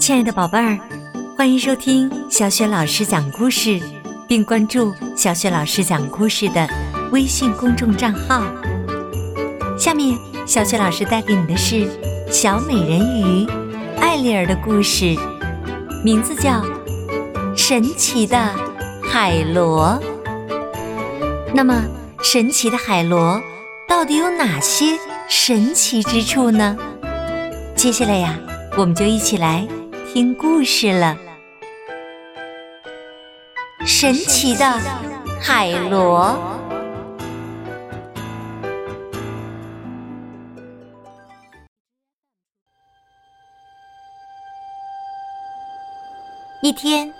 亲爱的宝贝儿，欢迎收听小雪老师讲故事，并关注小雪老师讲故事的微信公众账号。下面，小雪老师带给你的是小美人鱼艾丽儿的故事，名字叫《神奇的海螺》。那么，神奇的海螺到底有哪些神奇之处呢？接下来呀，我们就一起来。听故事了，神奇的海螺。一天，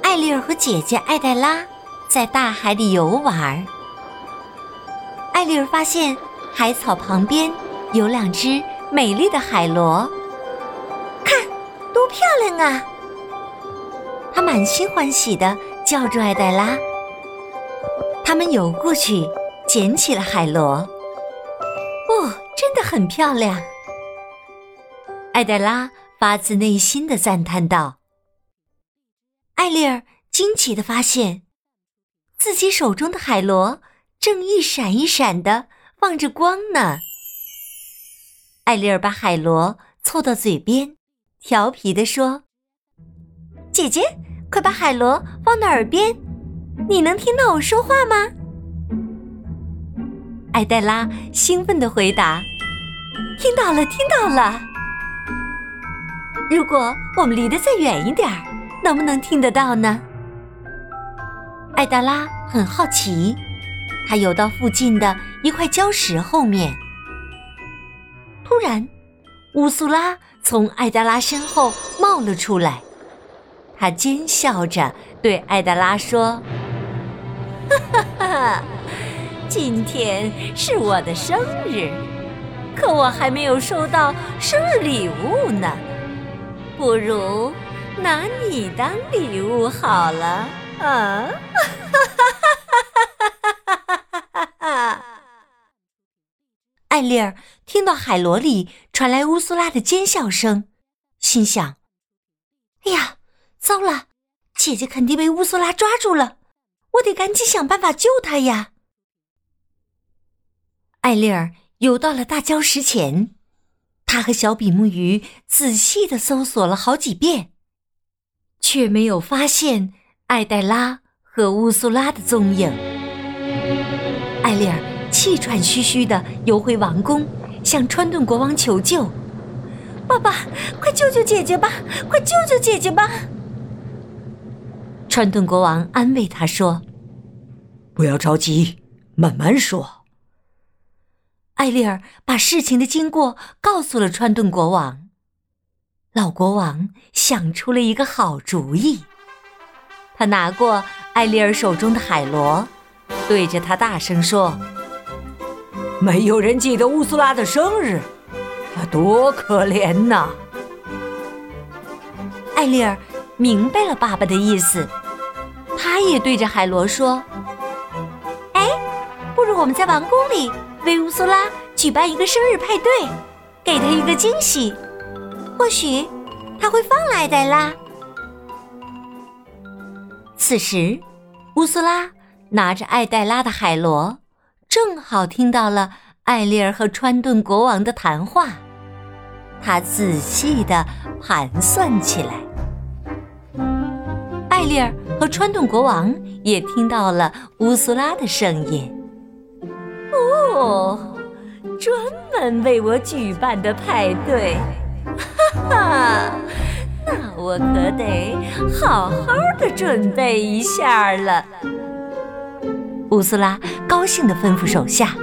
艾丽儿和姐姐艾黛拉在大海里游玩。艾丽儿发现海草旁边有两只美丽的海螺。漂亮啊！他满心欢喜的叫住艾黛拉。他们游过去，捡起了海螺。哦，真的很漂亮！艾黛拉发自内心的赞叹道。艾丽儿惊奇的发现，自己手中的海螺正一闪一闪的放着光呢。艾丽儿把海螺凑到嘴边。调皮地说：“姐姐，快把海螺放到耳边，你能听到我说话吗？”艾黛拉兴奋地回答：“听到了，听到了。如果我们离得再远一点儿，能不能听得到呢？”艾黛拉很好奇，她游到附近的一块礁石后面，突然，乌苏拉。从艾达拉身后冒了出来，他奸笑着对艾达拉说：“哈哈哈，今天是我的生日，可我还没有收到生日礼物呢。不如拿你当礼物好了。”啊！哈哈哈哈哈哈！艾丽儿听到海螺里传来乌苏拉的尖笑声，心想：“哎呀，糟了！姐姐肯定被乌苏拉抓住了，我得赶紧想办法救她呀！”艾丽儿游到了大礁石前，她和小比目鱼仔细的搜索了好几遍，却没有发现艾黛拉和乌苏拉的踪影。艾丽儿。气喘吁吁地游回王宫，向川顿国王求救：“爸爸，快救救姐姐吧！快救救姐姐吧！”川顿国王安慰他说：“不要着急，慢慢说。”艾丽儿把事情的经过告诉了川顿国王。老国王想出了一个好主意，他拿过艾丽儿手中的海螺，对着他大声说。没有人记得乌苏拉的生日，她，多可怜呐！艾丽儿明白了爸爸的意思，她也对着海螺说：“哎，不如我们在王宫里为乌苏拉举办一个生日派对，给她一个惊喜，或许他会放了艾黛拉。”此时，乌苏拉拿着艾黛拉的海螺。正好听到了艾丽儿和川顿国王的谈话，他仔细地盘算起来。艾丽儿和川顿国王也听到了乌苏拉的声音。哦，专门为我举办的派对，哈哈，那我可得好好的准备一下了。乌苏拉高兴地吩咐手下：“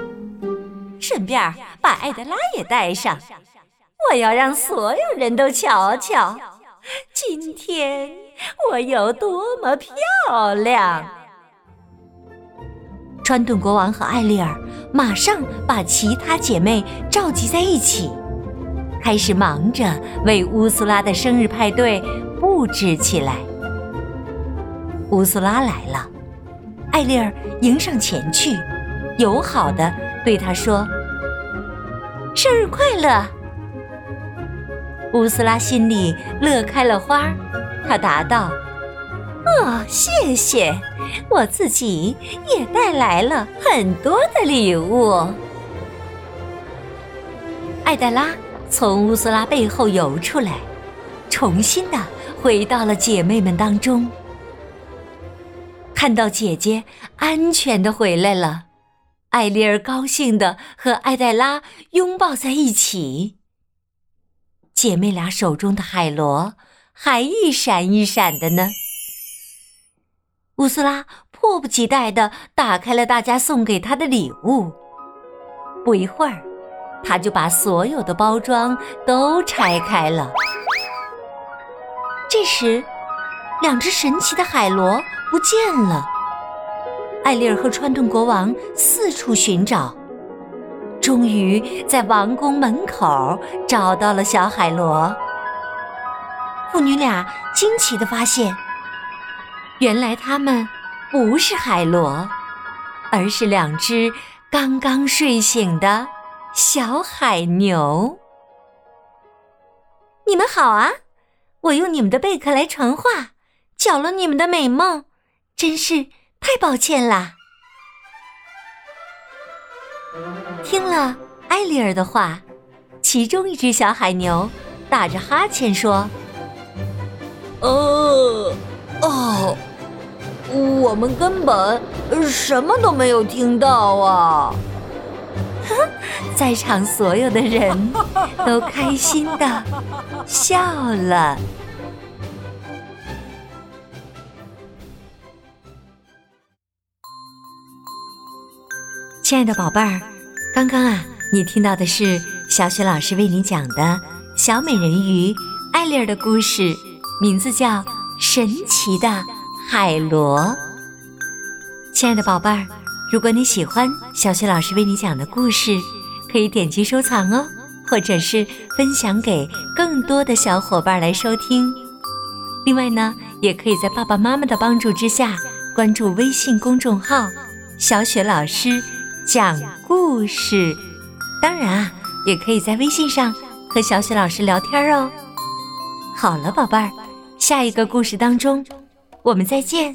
顺便把艾德拉也带上，我要让所有人都瞧瞧，今天我有多么漂亮。”川顿国王和艾丽尔马上把其他姐妹召集在一起，开始忙着为乌苏拉的生日派对布置起来。乌苏拉来了。艾丽儿迎上前去，友好的对他说：“生日快乐！”乌斯拉心里乐开了花，她答道：“哦，谢谢，我自己也带来了很多的礼物。”艾黛拉从乌斯拉背后游出来，重新的回到了姐妹们当中。看到姐姐安全的回来了，艾丽儿高兴的和艾黛拉拥抱在一起。姐妹俩手中的海螺还一闪一闪的呢。乌苏拉迫不及待地打开了大家送给她的礼物。不一会儿，她就把所有的包装都拆开了。这时，两只神奇的海螺不见了。艾丽儿和川顿国王四处寻找。终于在王宫门口找到了小海螺。父女俩惊奇的发现，原来它们不是海螺，而是两只刚刚睡醒的小海牛。你们好啊！我用你们的贝壳来传话，搅了你们的美梦，真是太抱歉啦。听了艾丽儿的话，其中一只小海牛打着哈欠说：“哦，哦，我们根本什么都没有听到啊！” 在场所有的人都开心的笑了。亲爱的宝贝儿。刚刚啊，你听到的是小雪老师为你讲的小美人鱼艾丽儿的故事，名字叫《神奇的海螺》。亲爱的宝贝儿，如果你喜欢小雪老师为你讲的故事，可以点击收藏哦，或者是分享给更多的小伙伴来收听。另外呢，也可以在爸爸妈妈的帮助之下，关注微信公众号“小雪老师”。讲故事，当然啊，也可以在微信上和小雪老师聊天哦。好了，宝贝儿，下一个故事当中，我们再见。